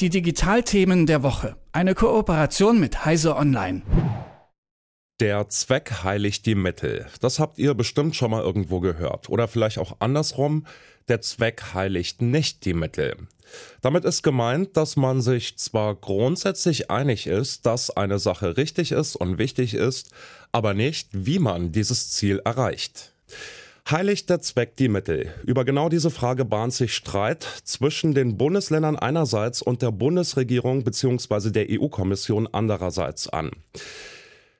Die Digitalthemen der Woche. Eine Kooperation mit Heise Online. Der Zweck heiligt die Mittel. Das habt ihr bestimmt schon mal irgendwo gehört. Oder vielleicht auch andersrum. Der Zweck heiligt nicht die Mittel. Damit ist gemeint, dass man sich zwar grundsätzlich einig ist, dass eine Sache richtig ist und wichtig ist, aber nicht, wie man dieses Ziel erreicht. Heiligt der Zweck die Mittel? Über genau diese Frage bahnt sich Streit zwischen den Bundesländern einerseits und der Bundesregierung bzw. der EU-Kommission andererseits an.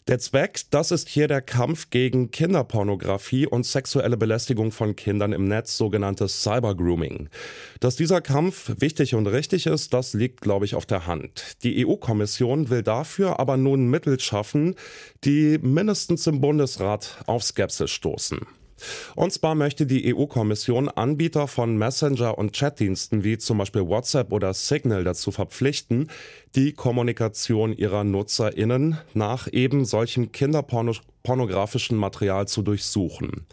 Der Zweck, das ist hier der Kampf gegen Kinderpornografie und sexuelle Belästigung von Kindern im Netz, sogenanntes Cybergrooming. Dass dieser Kampf wichtig und richtig ist, das liegt, glaube ich, auf der Hand. Die EU-Kommission will dafür aber nun Mittel schaffen, die mindestens im Bundesrat auf Skepsis stoßen. Und zwar möchte die EU-Kommission Anbieter von Messenger- und Chatdiensten wie zum Beispiel WhatsApp oder Signal dazu verpflichten, die Kommunikation ihrer NutzerInnen nach eben solchem kinderpornografischen Material zu durchsuchen.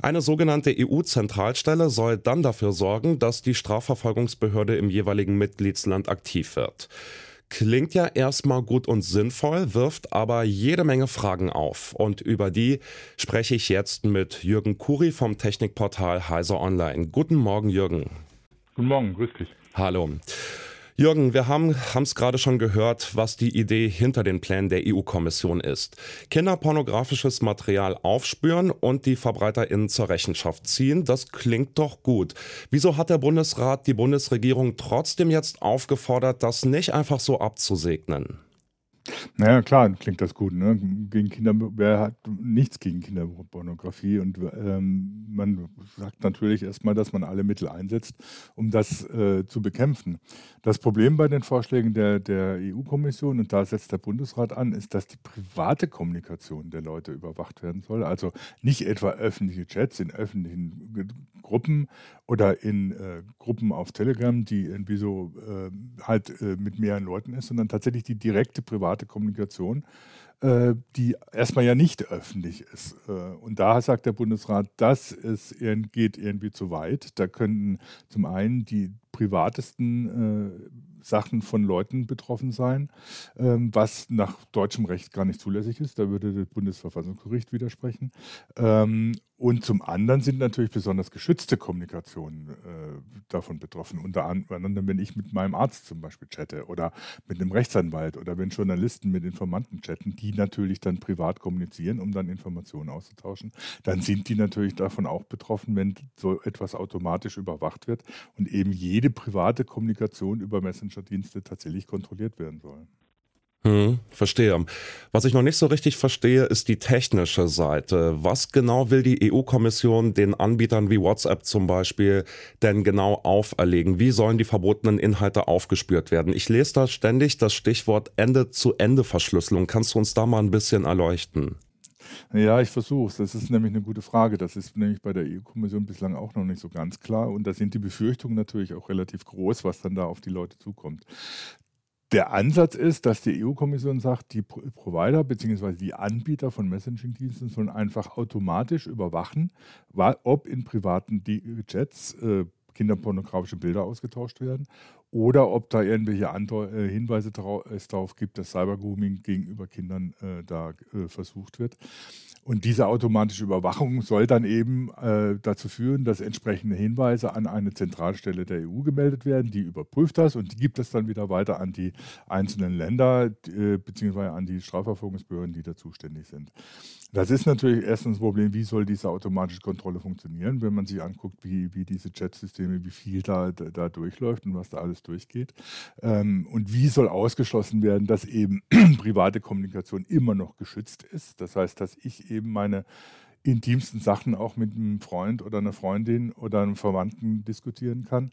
Eine sogenannte EU-Zentralstelle soll dann dafür sorgen, dass die Strafverfolgungsbehörde im jeweiligen Mitgliedsland aktiv wird. Klingt ja erstmal gut und sinnvoll, wirft aber jede Menge Fragen auf. Und über die spreche ich jetzt mit Jürgen Kuri vom Technikportal Heiser Online. Guten Morgen, Jürgen. Guten Morgen, grüß dich. Hallo. Jürgen, wir haben es gerade schon gehört, was die Idee hinter den Plänen der EU-Kommission ist. Kinderpornografisches Material aufspüren und die VerbreiterInnen zur Rechenschaft ziehen, das klingt doch gut. Wieso hat der Bundesrat die Bundesregierung trotzdem jetzt aufgefordert, das nicht einfach so abzusegnen? Naja, klar, klingt das gut. Ne? Gegen Kinder, wer hat nichts gegen Kinderpornografie? Und ähm, man sagt natürlich erstmal, dass man alle Mittel einsetzt, um das äh, zu bekämpfen. Das Problem bei den Vorschlägen der, der EU-Kommission, und da setzt der Bundesrat an, ist, dass die private Kommunikation der Leute überwacht werden soll. Also nicht etwa öffentliche Chats in öffentlichen Gruppen oder in äh, Gruppen auf Telegram, die irgendwie so äh, halt äh, mit mehreren Leuten ist, sondern tatsächlich die direkte private Kommunikation, äh, die erstmal ja nicht öffentlich ist. Äh, und da sagt der Bundesrat, das ist, geht irgendwie zu weit. Da könnten zum einen die privatesten äh, Sachen von Leuten betroffen sein, ähm, was nach deutschem Recht gar nicht zulässig ist. Da würde das Bundesverfassungsgericht widersprechen. Und zum anderen sind natürlich besonders geschützte Kommunikationen äh, davon betroffen. Unter anderem, wenn ich mit meinem Arzt zum Beispiel chatte oder mit einem Rechtsanwalt oder wenn Journalisten mit Informanten chatten, die natürlich dann privat kommunizieren, um dann Informationen auszutauschen, dann sind die natürlich davon auch betroffen, wenn so etwas automatisch überwacht wird und eben jede private Kommunikation über Messenger-Dienste tatsächlich kontrolliert werden soll. Hm, verstehe. Was ich noch nicht so richtig verstehe, ist die technische Seite. Was genau will die EU-Kommission den Anbietern wie WhatsApp zum Beispiel denn genau auferlegen? Wie sollen die verbotenen Inhalte aufgespürt werden? Ich lese da ständig das Stichwort Ende-zu-Ende-Verschlüsselung. Kannst du uns da mal ein bisschen erleuchten? Ja, ich versuche es. Das ist nämlich eine gute Frage. Das ist nämlich bei der EU-Kommission bislang auch noch nicht so ganz klar. Und da sind die Befürchtungen natürlich auch relativ groß, was dann da auf die Leute zukommt. Der Ansatz ist, dass die EU-Kommission sagt, die Provider bzw. die Anbieter von Messaging-Diensten sollen einfach automatisch überwachen, ob in privaten Chats äh, kinderpornografische Bilder ausgetauscht werden oder ob da irgendwelche äh, Hinweise darauf gibt, dass Cybergrooming gegenüber Kindern äh, da versucht wird. Und diese automatische Überwachung soll dann eben äh, dazu führen, dass entsprechende Hinweise an eine Zentralstelle der EU gemeldet werden, die überprüft das und die gibt es dann wieder weiter an die einzelnen Länder äh, beziehungsweise an die Strafverfolgungsbehörden, die da zuständig sind. Das ist natürlich erstens das Problem, wie soll diese automatische Kontrolle funktionieren, wenn man sich anguckt, wie, wie diese Chat-Systeme, wie viel da, da durchläuft und was da alles durchgeht. Ähm, und wie soll ausgeschlossen werden, dass eben private Kommunikation immer noch geschützt ist. Das heißt, dass ich eben meine intimsten Sachen auch mit einem Freund oder einer Freundin oder einem Verwandten diskutieren kann.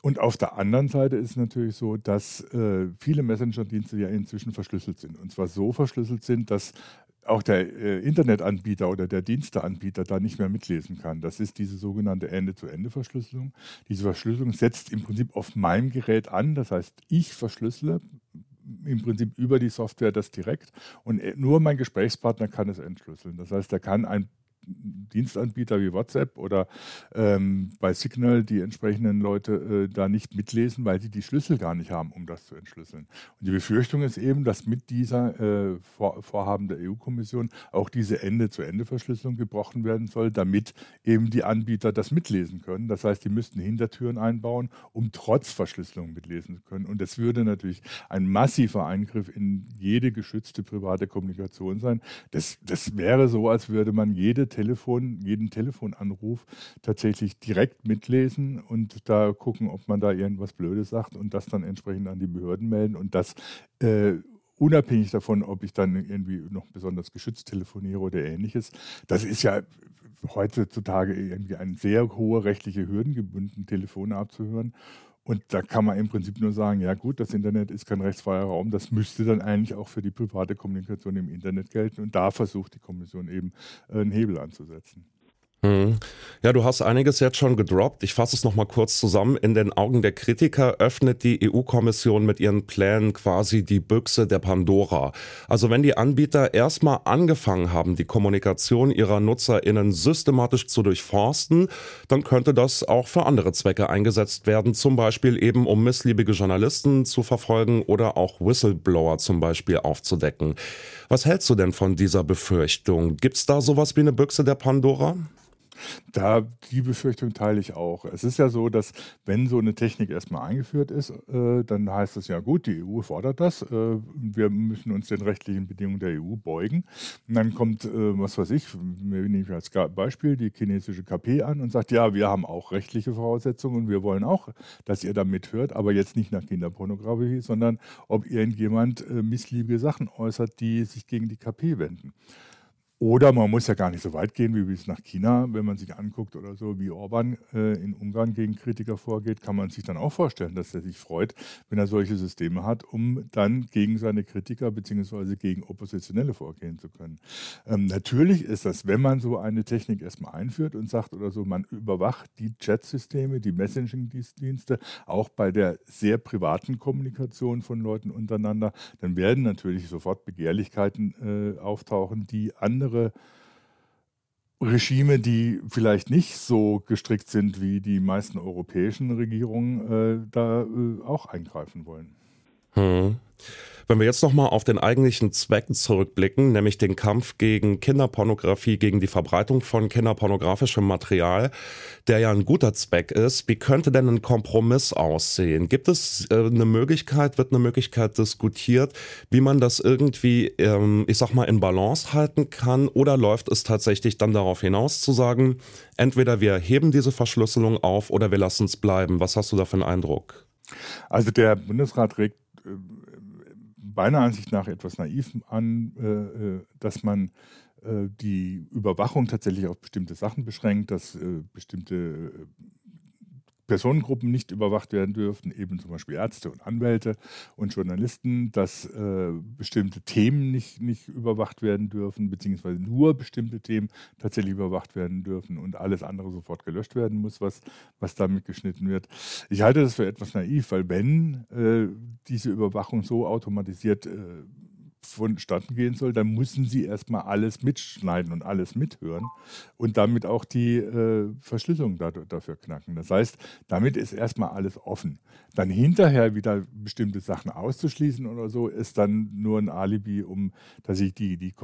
Und auf der anderen Seite ist es natürlich so, dass äh, viele Messenger-Dienste ja inzwischen verschlüsselt sind. Und zwar so verschlüsselt sind, dass auch der äh, Internetanbieter oder der Diensteanbieter da nicht mehr mitlesen kann. Das ist diese sogenannte Ende-zu-Ende-Verschlüsselung. Diese Verschlüsselung setzt im Prinzip auf meinem Gerät an. Das heißt, ich verschlüssele im Prinzip über die Software das direkt und äh, nur mein Gesprächspartner kann es entschlüsseln. Das heißt, er kann ein Dienstanbieter wie WhatsApp oder ähm, bei Signal die entsprechenden Leute äh, da nicht mitlesen, weil sie die Schlüssel gar nicht haben, um das zu entschlüsseln. Und die Befürchtung ist eben, dass mit dieser äh, Vor Vorhaben der EU-Kommission auch diese Ende-zu-Ende-Verschlüsselung gebrochen werden soll, damit eben die Anbieter das mitlesen können. Das heißt, die müssten Hintertüren einbauen, um trotz Verschlüsselung mitlesen zu können. Und das würde natürlich ein massiver Eingriff in jede geschützte private Kommunikation sein. Das, das wäre so, als würde man jede Telefon, jeden Telefonanruf tatsächlich direkt mitlesen und da gucken, ob man da irgendwas Blödes sagt und das dann entsprechend an die Behörden melden und das äh, unabhängig davon, ob ich dann irgendwie noch besonders geschützt telefoniere oder ähnliches. Das ist ja heutzutage irgendwie eine sehr hohe rechtliche Hürden gebunden, Telefone abzuhören. Und da kann man im Prinzip nur sagen, ja gut, das Internet ist kein rechtsfreier Raum, das müsste dann eigentlich auch für die private Kommunikation im Internet gelten. Und da versucht die Kommission eben äh, einen Hebel anzusetzen. Hm. Ja, du hast einiges jetzt schon gedroppt. Ich fasse es nochmal kurz zusammen. In den Augen der Kritiker öffnet die EU-Kommission mit ihren Plänen quasi die Büchse der Pandora. Also wenn die Anbieter erstmal angefangen haben, die Kommunikation ihrer NutzerInnen systematisch zu durchforsten, dann könnte das auch für andere Zwecke eingesetzt werden. Zum Beispiel eben, um missliebige Journalisten zu verfolgen oder auch Whistleblower zum Beispiel aufzudecken. Was hältst du denn von dieser Befürchtung? Gibt es da sowas wie eine Büchse der Pandora? Da die Befürchtung teile ich auch. Es ist ja so, dass wenn so eine Technik erstmal eingeführt ist, äh, dann heißt es ja gut, die EU fordert das, äh, wir müssen uns den rechtlichen Bedingungen der EU beugen. Und dann kommt, äh, was weiß ich, nehme ich als Beispiel die chinesische KP an und sagt, ja, wir haben auch rechtliche Voraussetzungen und wir wollen auch, dass ihr da mithört, aber jetzt nicht nach Kinderpornografie, sondern ob irgendjemand äh, missliebige Sachen äußert, die sich gegen die KP wenden. Oder man muss ja gar nicht so weit gehen wie bis nach China. Wenn man sich anguckt oder so, wie Orban äh, in Ungarn gegen Kritiker vorgeht, kann man sich dann auch vorstellen, dass er sich freut, wenn er solche Systeme hat, um dann gegen seine Kritiker bzw. gegen Oppositionelle vorgehen zu können. Ähm, natürlich ist das, wenn man so eine Technik erstmal einführt und sagt oder so, man überwacht die Chat-Systeme, die Messaging-Dienste, auch bei der sehr privaten Kommunikation von Leuten untereinander, dann werden natürlich sofort Begehrlichkeiten äh, auftauchen, die andere andere Regime, die vielleicht nicht so gestrickt sind wie die meisten europäischen Regierungen, äh, da äh, auch eingreifen wollen. Hm. Wenn wir jetzt nochmal auf den eigentlichen Zweck zurückblicken, nämlich den Kampf gegen Kinderpornografie, gegen die Verbreitung von kinderpornografischem Material, der ja ein guter Zweck ist, wie könnte denn ein Kompromiss aussehen? Gibt es äh, eine Möglichkeit, wird eine Möglichkeit diskutiert, wie man das irgendwie, ähm, ich sag mal, in Balance halten kann? Oder läuft es tatsächlich dann darauf hinaus zu sagen, entweder wir heben diese Verschlüsselung auf oder wir lassen es bleiben? Was hast du da für einen Eindruck? Also der Bundesrat regt meiner Ansicht nach etwas naiv an, äh, äh, dass man äh, die Überwachung tatsächlich auf bestimmte Sachen beschränkt, dass bestimmte Personengruppen nicht überwacht werden dürfen, eben zum Beispiel Ärzte und Anwälte und Journalisten, dass äh, bestimmte Themen nicht, nicht überwacht werden dürfen, beziehungsweise nur bestimmte Themen tatsächlich überwacht werden dürfen und alles andere sofort gelöscht werden muss, was, was damit geschnitten wird. Ich halte das für etwas naiv, weil wenn äh, diese Überwachung so automatisiert äh, vonstatten gehen soll, dann müssen sie erstmal alles mitschneiden und alles mithören und damit auch die äh, Verschlüsselung dafür knacken. Das heißt, damit ist erstmal alles offen. Dann hinterher wieder bestimmte Sachen auszuschließen oder so, ist dann nur ein Alibi, um dass ich die, die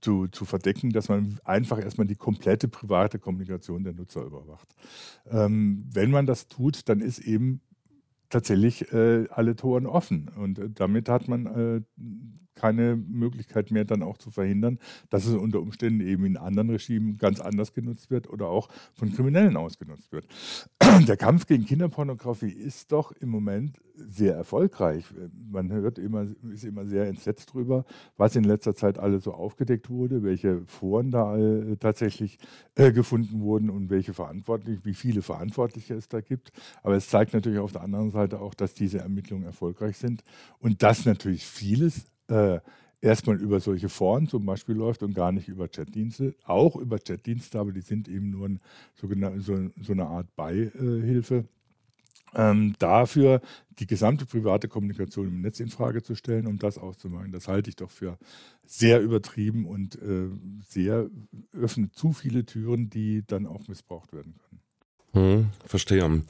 zu, zu verdecken, dass man einfach erstmal die komplette private Kommunikation der Nutzer überwacht. Ähm, wenn man das tut, dann ist eben tatsächlich äh, alle Toren offen. Und äh, damit hat man äh, keine Möglichkeit mehr, dann auch zu verhindern, dass es unter Umständen eben in anderen Regimen ganz anders genutzt wird oder auch von Kriminellen ausgenutzt wird. Der Kampf gegen Kinderpornografie ist doch im Moment sehr erfolgreich. Man hört immer, ist immer sehr entsetzt drüber, was in letzter Zeit alles so aufgedeckt wurde, welche Foren da äh, tatsächlich äh, gefunden wurden und welche verantwortlich, wie viele Verantwortliche es da gibt. Aber es zeigt natürlich auf der anderen Seite auch, dass diese Ermittlungen erfolgreich sind und dass natürlich vieles äh, erstmal über solche Foren zum Beispiel läuft und gar nicht über Chatdienste. Auch über Chatdienste, aber die sind eben nur ein, so, so, eine Art Beihilfe. ähm, dafür die gesamte private Kommunikation im Netz in Frage zu stellen, um das auszumachen. Das halte ich doch für sehr übertrieben und äh, sehr öffnet zu viele Türen, die dann auch missbraucht werden können. Hm, verstehe.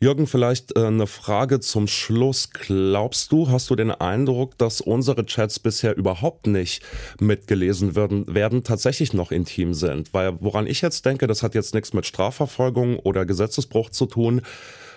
Jürgen, vielleicht äh, eine Frage zum Schluss. Glaubst du, hast du den Eindruck, dass unsere Chats bisher überhaupt nicht mitgelesen werden, werden tatsächlich noch intim sind? Weil woran ich jetzt denke, das hat jetzt nichts mit Strafverfolgung oder Gesetzesbruch zu tun,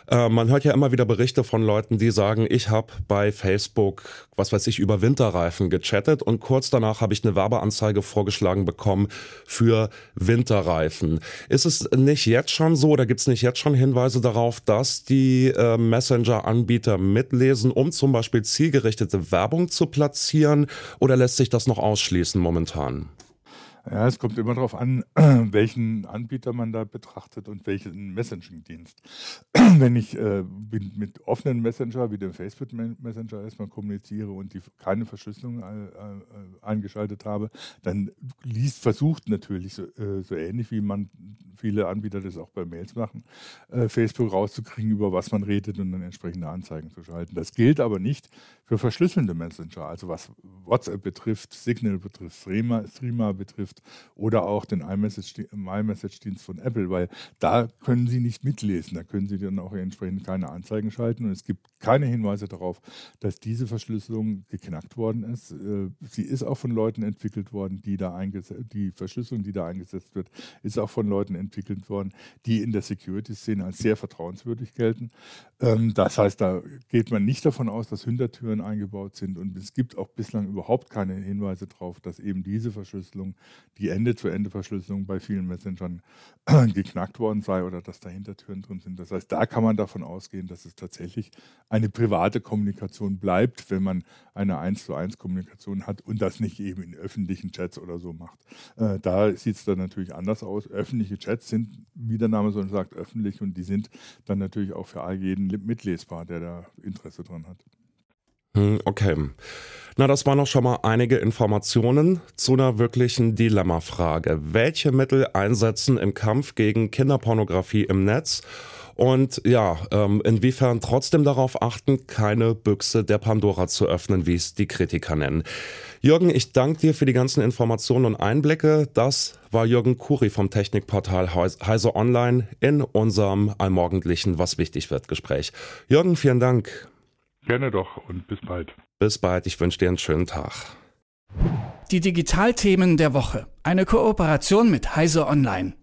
äh, man hört ja immer wieder Berichte von Leuten, die sagen, ich habe bei Facebook, was weiß ich, über Winterreifen gechattet und kurz danach habe ich eine Werbeanzeige vorgeschlagen bekommen für Winterreifen. Ist es nicht jetzt schon so oder gibt es nicht jetzt schon Hinweise darauf, dass die äh, Messenger-Anbieter mitlesen, um zum Beispiel zielgerichtete Werbung zu platzieren oder lässt sich das noch ausschließen momentan? Ja, es kommt immer darauf an, welchen Anbieter man da betrachtet und welchen Messaging-Dienst. Wenn ich äh, mit offenen Messenger wie dem Facebook Messenger erstmal kommuniziere und die keine Verschlüsselung äh, äh, eingeschaltet habe, dann liest, versucht natürlich so, äh, so, ähnlich wie man viele Anbieter das auch bei Mails machen, äh, Facebook rauszukriegen, über was man redet und dann entsprechende Anzeigen zu schalten. Das gilt aber nicht für verschlüsselnde Messenger, also was WhatsApp betrifft, Signal betrifft, Streamer, Streamer betrifft betrifft oder auch den iMessage-Dienst von Apple, weil da können Sie nicht mitlesen. Da können Sie dann auch entsprechend keine Anzeigen schalten und es gibt keine Hinweise darauf, dass diese Verschlüsselung geknackt worden ist. Äh, sie ist auch von Leuten entwickelt worden, die da die Verschlüsselung, die da eingesetzt wird, ist auch von Leuten entwickelt worden, die in der Security-Szene als sehr vertrauenswürdig gelten. Ähm, das heißt, da geht man nicht davon aus, dass Hintertüren eingebaut sind und es gibt auch bislang überhaupt keine Hinweise darauf, dass eben diese Verschlüsselung die Ende-zu-Ende-Verschlüsselung bei vielen Messengern geknackt worden sei oder dass da Hintertüren drin sind. Das heißt, da kann man davon ausgehen, dass es tatsächlich eine private Kommunikation bleibt, wenn man eine 1 zu 1 Kommunikation hat und das nicht eben in öffentlichen Chats oder so macht. Äh, da sieht es dann natürlich anders aus. Öffentliche Chats sind, wie der Name schon sagt, öffentlich und die sind dann natürlich auch für all jeden mitlesbar, der da Interesse dran hat. Hm, okay. Na, das waren noch schon mal einige Informationen zu einer wirklichen Dilemmafrage. Welche Mittel einsetzen im Kampf gegen Kinderpornografie im Netz? Und ja, ähm, inwiefern trotzdem darauf achten, keine Büchse der Pandora zu öffnen, wie es die Kritiker nennen. Jürgen, ich danke dir für die ganzen Informationen und Einblicke. Das war Jürgen Kuri vom Technikportal Heise Online in unserem allmorgendlichen Was wichtig wird Gespräch. Jürgen, vielen Dank. Gerne doch und bis bald. Bis bald, ich wünsche dir einen schönen Tag. Die Digitalthemen der Woche. Eine Kooperation mit Heise Online.